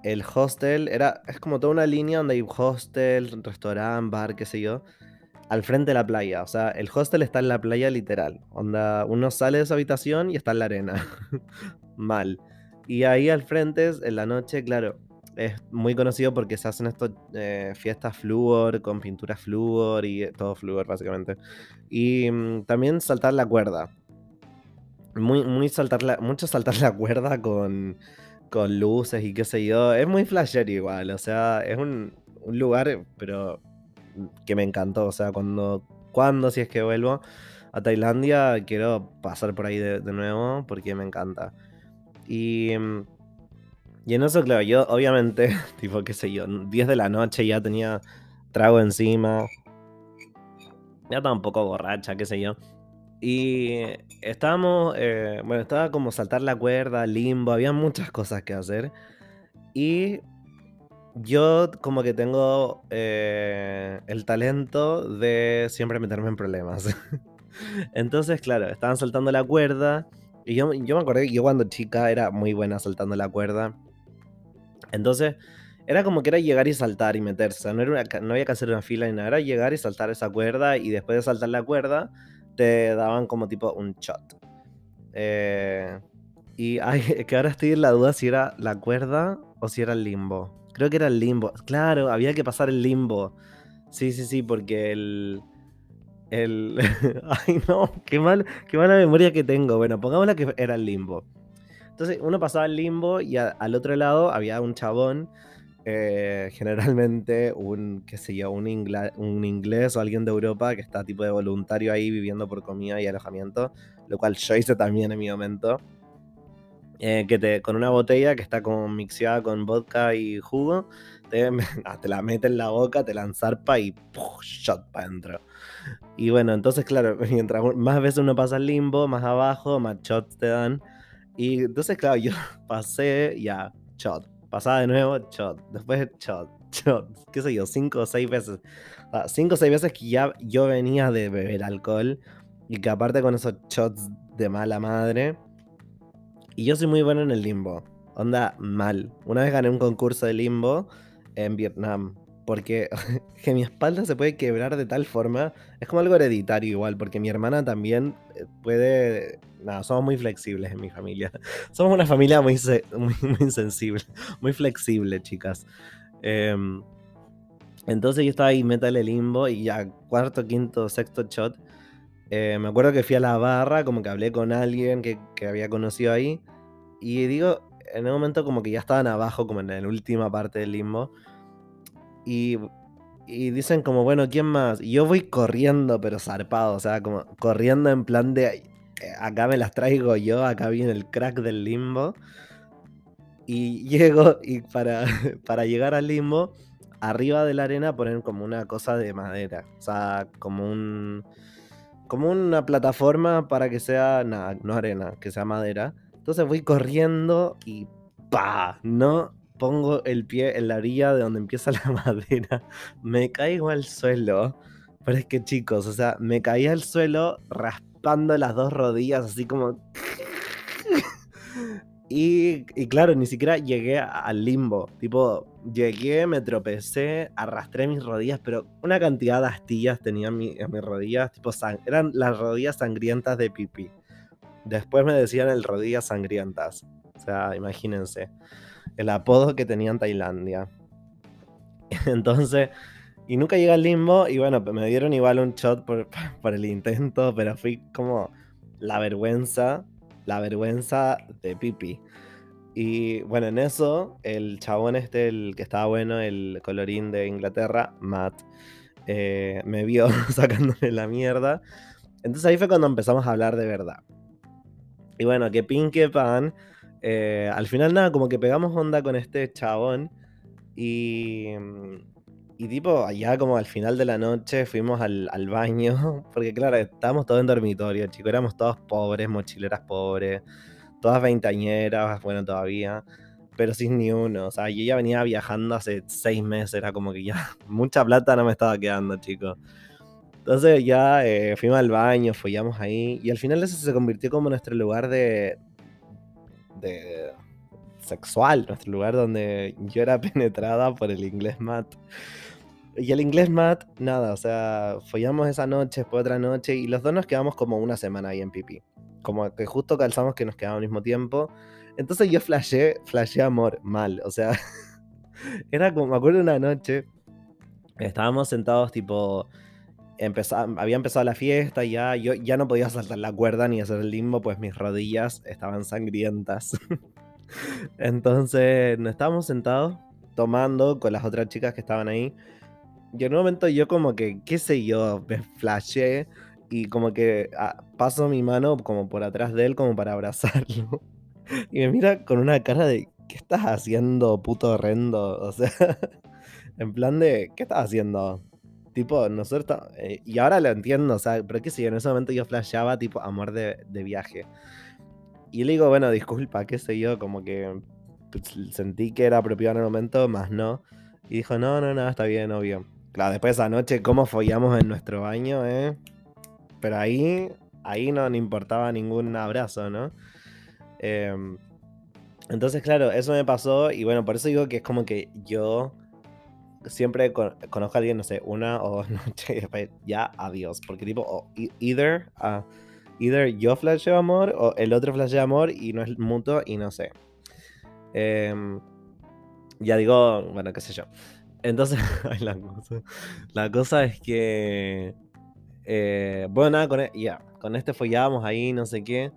el hostel era, es como toda una línea donde hay hostel, restaurante, bar, qué sé yo, al frente de la playa. O sea, el hostel está en la playa literal. Onda, uno sale de su habitación y está en la arena. Mal. Y ahí al frente, en la noche, claro, es muy conocido porque se hacen estas eh, fiestas flúor, con pinturas flúor y todo flúor, básicamente. Y mm, también saltar la cuerda. Muy, muy saltar la, mucho saltar la cuerda con con luces y qué sé yo. Es muy flasher igual, o sea, es un, lugar, pero que me encantó. O sea, cuando, cuando, si es que vuelvo a Tailandia, quiero pasar por ahí de, nuevo porque me encanta. Y, y en eso, claro, yo obviamente, tipo, qué sé yo, 10 de la noche ya tenía trago encima. Ya estaba un poco borracha, qué sé yo. Y estábamos, eh, bueno, estaba como saltar la cuerda, limbo, había muchas cosas que hacer. Y yo como que tengo eh, el talento de siempre meterme en problemas. Entonces, claro, estaban saltando la cuerda. Y yo, yo me acordé que yo cuando chica era muy buena saltando la cuerda. Entonces, era como que era llegar y saltar y meterse. No, era no había que hacer una fila ni nada. Era llegar y saltar esa cuerda. Y después de saltar la cuerda, te daban como tipo un shot. Eh, y ay, que ahora estoy en la duda si era la cuerda o si era el limbo. Creo que era el limbo. Claro, había que pasar el limbo. Sí, sí, sí, porque el. El. Ay, no, qué, mal, qué mala memoria que tengo. Bueno, pongámosla que era el limbo. Entonces, uno pasaba el limbo y al otro lado había un chabón. Eh, generalmente un, qué sé yo, un, un inglés o alguien de Europa que está tipo de voluntario ahí viviendo por comida y alojamiento, lo cual yo hice también en mi momento. Eh, que te, con una botella que está como mixeada con vodka y jugo, te, ah, te la mete en la boca, te la enzarpa y shot para adentro. Y bueno, entonces claro, mientras más veces uno pasa el limbo, más abajo, más shots te dan. Y entonces claro, yo pasé ya, shot. Pasaba de nuevo, shot. Después shot, shot. ¿Qué sé yo? Cinco o seis veces. cinco o seis veces que ya yo venía de beber alcohol. Y que aparte con esos shots de mala madre y yo soy muy bueno en el limbo. Onda mal. Una vez gané un concurso de limbo en Vietnam. Porque que mi espalda se puede quebrar de tal forma. Es como algo hereditario igual. Porque mi hermana también eh, puede... Nada, somos muy flexibles en mi familia. Somos una familia muy, muy, sensible. Muy flexible, chicas. Em, entonces yo estaba ahí, métale limbo. Y ya cuarto, quinto, sexto shot eh, me acuerdo que fui a la barra, como que hablé con alguien que, había conocido ahí. Y digo, en un momento como que ya estaban abajo, como en la última parte del limbo. Y, y dicen como, bueno, ¿quién más? Y yo voy corriendo, pero zarpado, o sea, como corriendo en plan de, eh, acá me las traigo yo, acá viene el crack del limbo. Y llego y para, para llegar al limbo, arriba de la arena ponen como una cosa de madera, o sea, como un como una plataforma para que sea, nada, no arena, que sea madera. Entonces voy corriendo y pa, no pongo el pie en la orilla de donde empieza la madera. Me caigo al suelo. Pero es que chicos, o sea, me caí al suelo raspando las dos rodillas así como... Y, claro, ni siquiera llegué al limbo. Tipo, llegué, me tropecé, arrastré mis rodillas, pero una cantidad de astillas tenía en, mis rodillas. Tipo, eran las rodillas sangrientas de pipi. Después me decían el rodillas sangrientas. O sea, imagínense. El apodo que tenía en Tailandia. Entonces, y nunca llegué al limbo. Y bueno, me dieron igual un shot por, por el intento, pero fui como la vergüenza la vergüenza de Pipi. Y bueno, en eso, el chabón este, el que estaba bueno, el colorín de Inglaterra, Matt, eh, me vio sacándole la mierda. Entonces ahí fue cuando empezamos a hablar de verdad. Y bueno, que pin pan. Eh, al final nada, como que pegamos onda con este chabón. Y y tipo, allá como al final de la noche fuimos al, baño, porque claro, estábamos todos en dormitorio, chicos, éramos todos pobres, mochileras pobres, todas veintañeras, bueno, todavía, pero sin ni uno. O sea, yo ya venía viajando hace seis meses, era como que ya mucha plata no me estaba quedando, chicos. Entonces ya eh, fuimos al baño, follamos ahí, y al final eso se convirtió como nuestro lugar de, de sexual, nuestro lugar donde yo era penetrada por el inglés mat. Y el inglés mat, nada, o sea, follamos esa noche, después otra noche, y los dos nos quedamos como una semana ahí en pipí. Como que justo calzamos que nos quedaba al mismo tiempo. Entonces yo flashé, flashé amor mal, o sea, era como, me acuerdo una noche, estábamos sentados tipo, había empezado la fiesta ya, yo ya no podía saltar la cuerda ni hacer el limbo, pues mis rodillas estaban sangrientas. Entonces, nos estábamos sentados tomando con las otras chicas que estaban ahí. Y en un momento yo como que, qué sé yo, me flashé y como que ah, paso mi mano como por atrás de él como para abrazarlo. Y me mira con una cara de, ¿qué estás haciendo, puto horrendo? O sea, en plan de, ¿qué estás haciendo? tipo, nosotros. Eh, y ahora lo entiendo, o sea, pero qué sé yo, en ese momento yo flasheaba, tipo, amor de, de viaje. Y le digo, bueno, disculpa, qué sé yo, como que pues, sentí que era apropiado en el momento, más no. Y dijo, no, no, no, está bien, obvio. Claro, después de esa noche, cómo follamos en nuestro baño, ¿eh? Pero ahí, ahí no le importaba ningún abrazo, ¿no? Em, entonces, claro, eso me pasó y bueno, por eso digo que es como que yo siempre conozco a alguien, no sé, una o dos noches y después ya adiós. Porque tipo, e-, either, uh, either yo flasheo amor o el otro flashea amor y no es mutuo y no sé. Em, ya digo, bueno, qué sé yo. Entonces, la, cosa, la cosa es que, eh, bueno, nada, con, e, ya, con este follábamos ahí, no sé qué.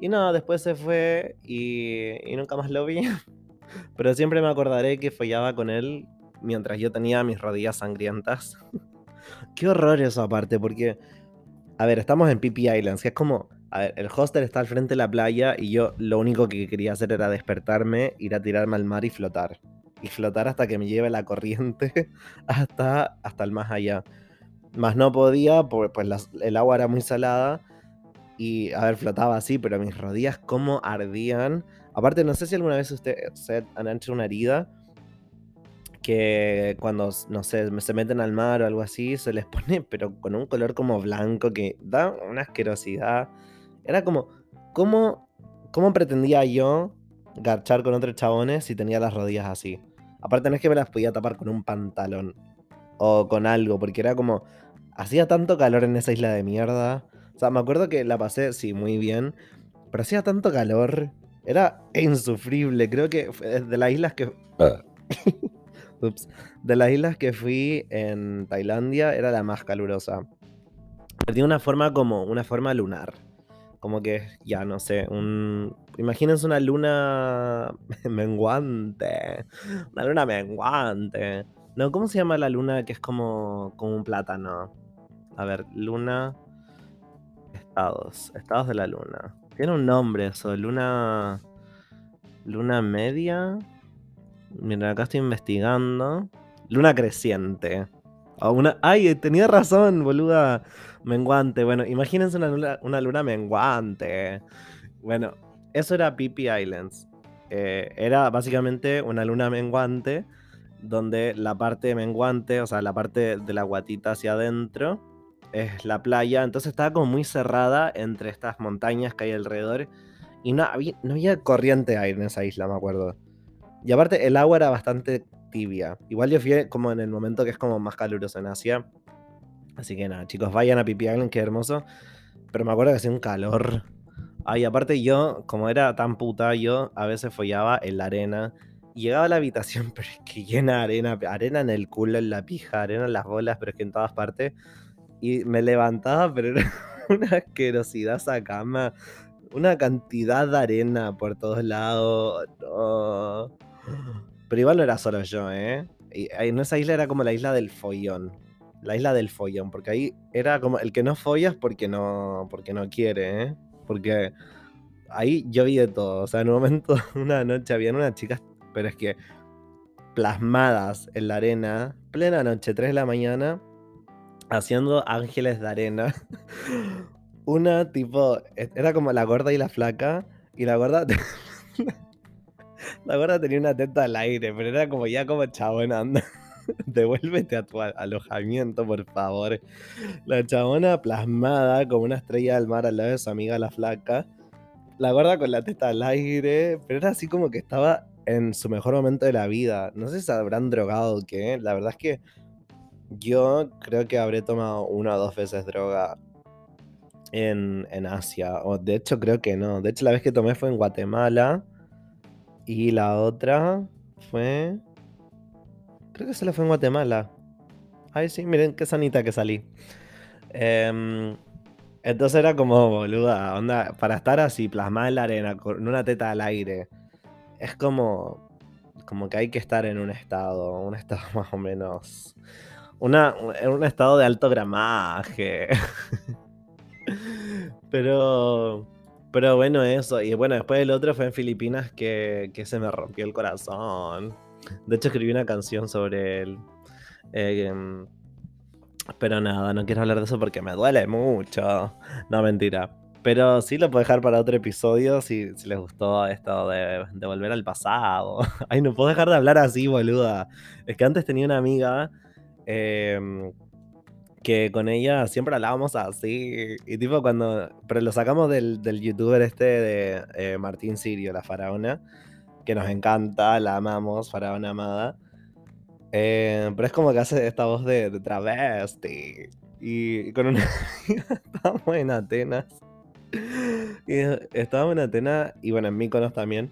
Y no, después se fue y, nunca más lo vi. Pero siempre me acordaré que follaba con él mientras yo tenía mis rodillas sangrientas. Qué horror eso aparte, porque, a ver, estamos en Pippi Islands, que es como, a ver, el hostel está al frente de la playa y yo lo único que quería hacer era despertarme, ir a tirarme al mar y flotar. Y flotar hasta que me lleve la corriente hasta, hasta el más allá. Más no podía, porque pues el agua era muy salada y, a ver, flotaba así, pero mis rodillas como ardían. Aparte, no sé si alguna vez ustedes han hecho una herida que cuando, no sé, se meten al mar o algo así, se les pone, pero con un color como blanco que da una asquerosidad. Era como, ¿cómo, cómo pretendía yo garchar con otros chabones si tenía las rodillas así? Aparte no es que me las podía tapar con un pantalón o con algo, porque era como, hacía tanto calor en esa isla de mierda. O sea, me acuerdo que la pasé, sí, muy bien, pero hacía tanto calor. Era insufrible, creo que de las islas que... Ah. De las islas que fui en Tailandia era la más calurosa. Tiene una forma como una forma lunar. Como que, ya no sé, un... Imagínense una luna menguante. Una luna menguante. No, ¿cómo se llama la luna que es como, como un plátano? A ver, luna... Estados. Estados de la luna. Tiene un nombre eso, luna... Luna media. Mira, acá estoy investigando. Luna creciente. una... Ay, tenía razón, boluda. Menguante. Bueno, imagínense una luna, una luna menguante. Bueno, eso era Pipi Islands. Eh, era básicamente una luna menguante donde la parte menguante, o sea, la parte de la guatita hacia adentro, es la playa. Entonces estaba como muy cerrada entre estas montañas que hay alrededor. Y no había, corriente aire en esa isla, me acuerdo. Y aparte, el agua era bastante tibia. Igual yo fui como en el momento que es como más caluroso en Asia. Así que nada, chicos, vayan a Pipi Island, qué hermoso. Pero me acuerdo que hacía un calor. Ay, aparte yo, como era tan puta, yo a veces follaba en la arena. Llegaba a la habitación, pero es que llena de arena. Arena en el culo, en la pija, arena en las bolas, pero es que en todas partes. Y me levantaba, pero era una asquerosidad esa cama. Una cantidad de arena por todos lados. Pero igual no era solo yo, ¿eh? en esa isla era como la isla del follón. La isla del follón, porque ahí era como el que no follas porque no, porque no quiere, ¿eh? Porque ahí yo vi de todo. O sea, en un momento, una noche, habían unas chicas, pero es que plasmadas en la arena, plena noche, 3 de la mañana, haciendo ángeles de arena. Una tipo, e, era como la gorda y la flaca, y la gorda La gorda tenía una teta al aire, pero era como ya como chabona, anda. Devuélvete a tu alojamiento, por favor. La chabona plasmada como una estrella del mar al lado de su amiga la flaca. La gorda con la teta al aire, pero era así como que estaba en su mejor momento de la vida. No sé si se habrán drogado o qué. La verdad es que yo creo que habré tomado una o dos veces droga en, en Asia. O de hecho creo que no. De hecho la vez que tomé fue en Guatemala y la otra fue. Creo que se la fue en Guatemala. Ay, sí, miren qué sanita que salí. Em, entonces era como, boluda, onda, para estar así, plasmada en la arena, con una teta al aire. Es como. Como que hay que estar en un estado, un estado más o menos. Una, en un estado de alto gramaje. Pero. Pero bueno, eso. Y bueno, después el otro fue en Filipinas que, se me rompió el corazón. De hecho, escribí una canción sobre él. Em, Pero nada, no quiero hablar de eso porque me duele mucho. No, mentira. Pero sí lo puedo dejar para otro episodio si, les gustó esto de, volver al pasado. Ay, no puedo dejar de hablar así, boluda. Es que antes tenía una amiga em, que con ella siempre hablábamos así. Y tipo cuando... Pero lo sacamos del, youtuber este de eh, Martín Sirio, la faraona. Que nos encanta, la amamos, faraona amada. Eh, pero es como que hace esta voz de, de travesti. Y, con una estábamos en Atenas. Y estábamos en Atenas y bueno, en Míconos también.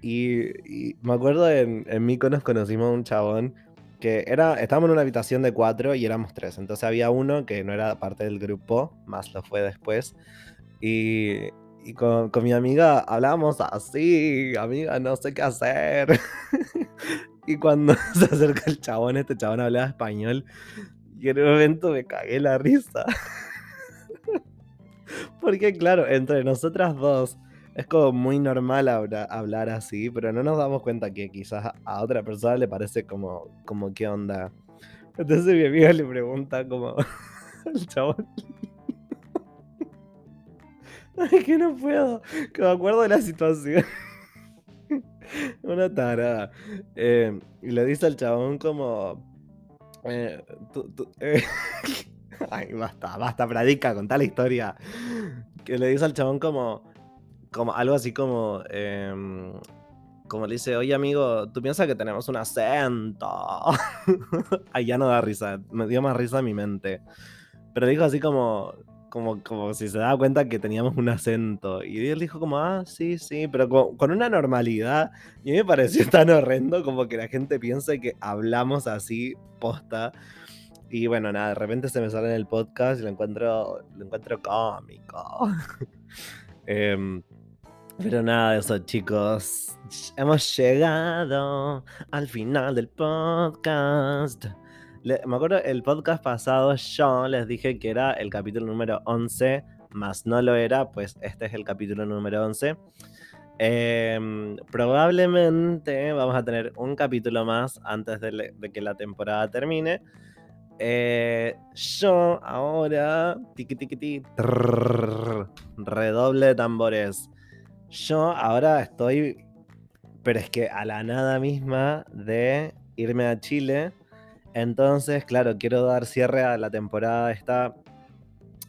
Y, me acuerdo en, en Míconos conocimos a un chabón que era, estábamos en una habitación de cuatro y éramos tres. Entonces había uno que no era parte del grupo, más lo fue después. Y, y con, con, mi amiga hablábamos así, amiga, no sé qué hacer. Y cuando se acerca el chabón, este chabón hablaba español. Y en un momento me cagué la risa. Porque claro, entre nosotras dos es como muy normal hablar así, pero no nos damos cuenta que quizás a otra persona le parece como, como qué onda. Entonces mi amiga le pregunta como al chabón. Ay, que no puedo. Que me acuerdo de la situación. Una tarada. Eh, y le dice al chabón como... Eh, eh, ay, basta, basta, predica, con la historia. Que le dice al chabón como... Como algo así como... Em, como le dice, oye amigo, ¿tú piensas que tenemos un acento? Ya no da risa, me dio más risa en mi mente. Pero dijo así como, como, como si se daba cuenta que teníamos un acento. Y él dijo como, ah, sí, sí, pero con, una normalidad. Y a mí me pareció tan horrendo como que la gente piense que hablamos así, posta. Y bueno, nada, de repente se me sale en el podcast y lo encuentro, lo encuentro cómico. Em, pero nada de eso, chicos. Hemos llegado al final del podcast me acuerdo el podcast pasado yo les dije que era el capítulo número 11, más no lo era, pues este es el capítulo número 11. Em, probablemente vamos a tener un capítulo más antes de, que la temporada termine. Eh, yo ahora, tiki tiki tiki, redoble de tambores. Yo ahora estoy, pero es que a la nada misma de irme a Chile entonces, claro, quiero dar cierre a la temporada esta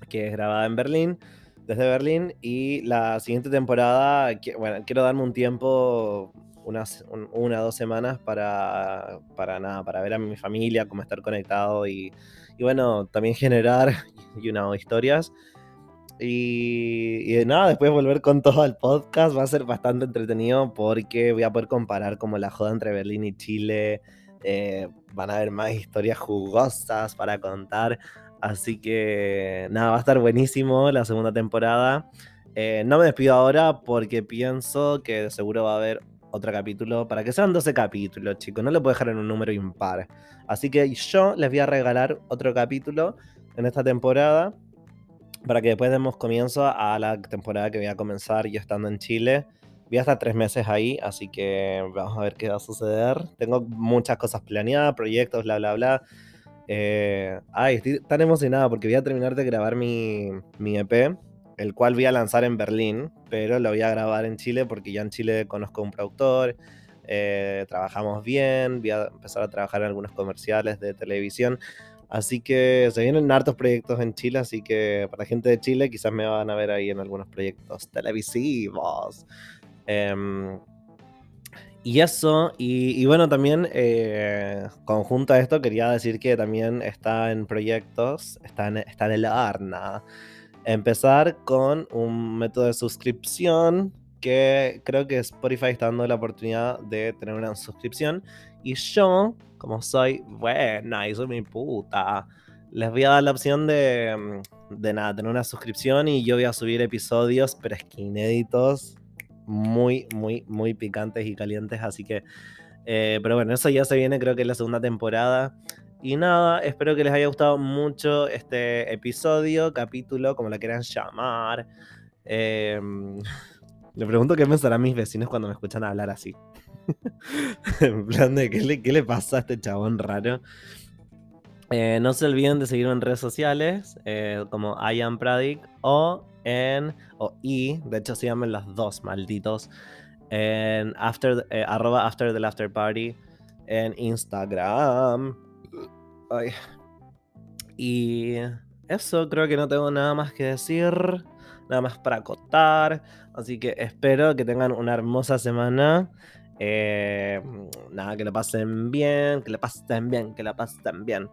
que es grabada en Berlín, desde Berlín, y la siguiente temporada, bueno, quiero darme un tiempo, unas, una o dos semanas para, para nada, para ver a mi familia, cómo estar conectado y, bueno, también generar, you know, historias. Y, nada, después volver con todo el podcast va a ser bastante entretenido porque voy a poder comparar como la joda entre Berlín y Chile, eh, van a haber más historias jugosas para contar. Así que nada, va a estar buenísimo la segunda temporada. Eh, no me despido ahora porque pienso que seguro va a haber otro capítulo para que sean 12 capítulos, chicos. No lo puedo dejar en un número impar. Así que yo les voy a regalar otro capítulo en esta temporada para que después demos comienzo a la temporada que voy a comenzar yo estando en Chile voy a tres meses ahí, así que vamos a ver qué va a suceder. Tengo muchas cosas planeadas, proyectos, bla, bla, bla. Eh, ay, estoy tan emocionada porque voy a terminar de grabar mi, mi EP, el cual voy a lanzar en Berlín, pero lo voy a grabar en Chile porque ya en Chile conozco un productor, eh, trabajamos bien, voy a empezar a trabajar en algunos comerciales de televisión. Así que se vienen hartos proyectos en Chile, así que para gente de Chile quizás me van a ver ahí en algunos proyectos televisivos. Em, y eso, y, bueno, también eh, conjunto a esto, quería decir que también está en proyectos, está en, está en el ARNA. Empezar con un método de suscripción que creo que Spotify está dando la oportunidad de tener una suscripción. Y yo, como soy buena y soy mi puta, les voy a dar la opción de, de nada, tener una suscripción y yo voy a subir episodios, pero es que inéditos muy, muy, muy picantes y calientes. Así que, eh, pero bueno, eso ya se viene, creo que es la segunda temporada. Y nada, espero que les haya gustado mucho este episodio, capítulo, como la quieran llamar. Em, le pregunto qué pensarán mis vecinos cuando me escuchan hablar así. en plan de, ¿qué le, ¿qué le pasa a este chabón raro? Eh, no se olviden de seguirme en redes sociales eh, como I am Pradik o en o y, de hecho síganme en las dos, malditos, en after, eh, arroba after the after party en Instagram. Ay. Y eso, creo que no tengo nada más que decir, nada más para acotar, así que espero que tengan una hermosa semana. Eh, nada, que lo pasen bien, que lo pasen bien, que lo pasen bien.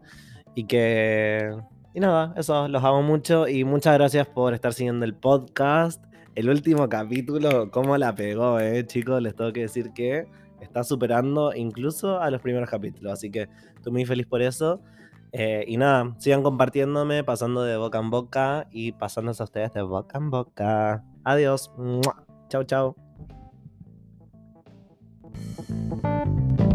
Y que... Y nada, eso, los amo mucho y muchas gracias por estar siguiendo el podcast. El último capítulo, cómo la pegó, eh, chicos, les tengo que decir que está superando incluso a los primeros capítulos, así que estoy muy feliz por eso. Eh, y nada, sigan compartiéndome, pasando de boca en boca y pasándose a ustedes de boca en boca. Adiós. Chao, chao. Thank you.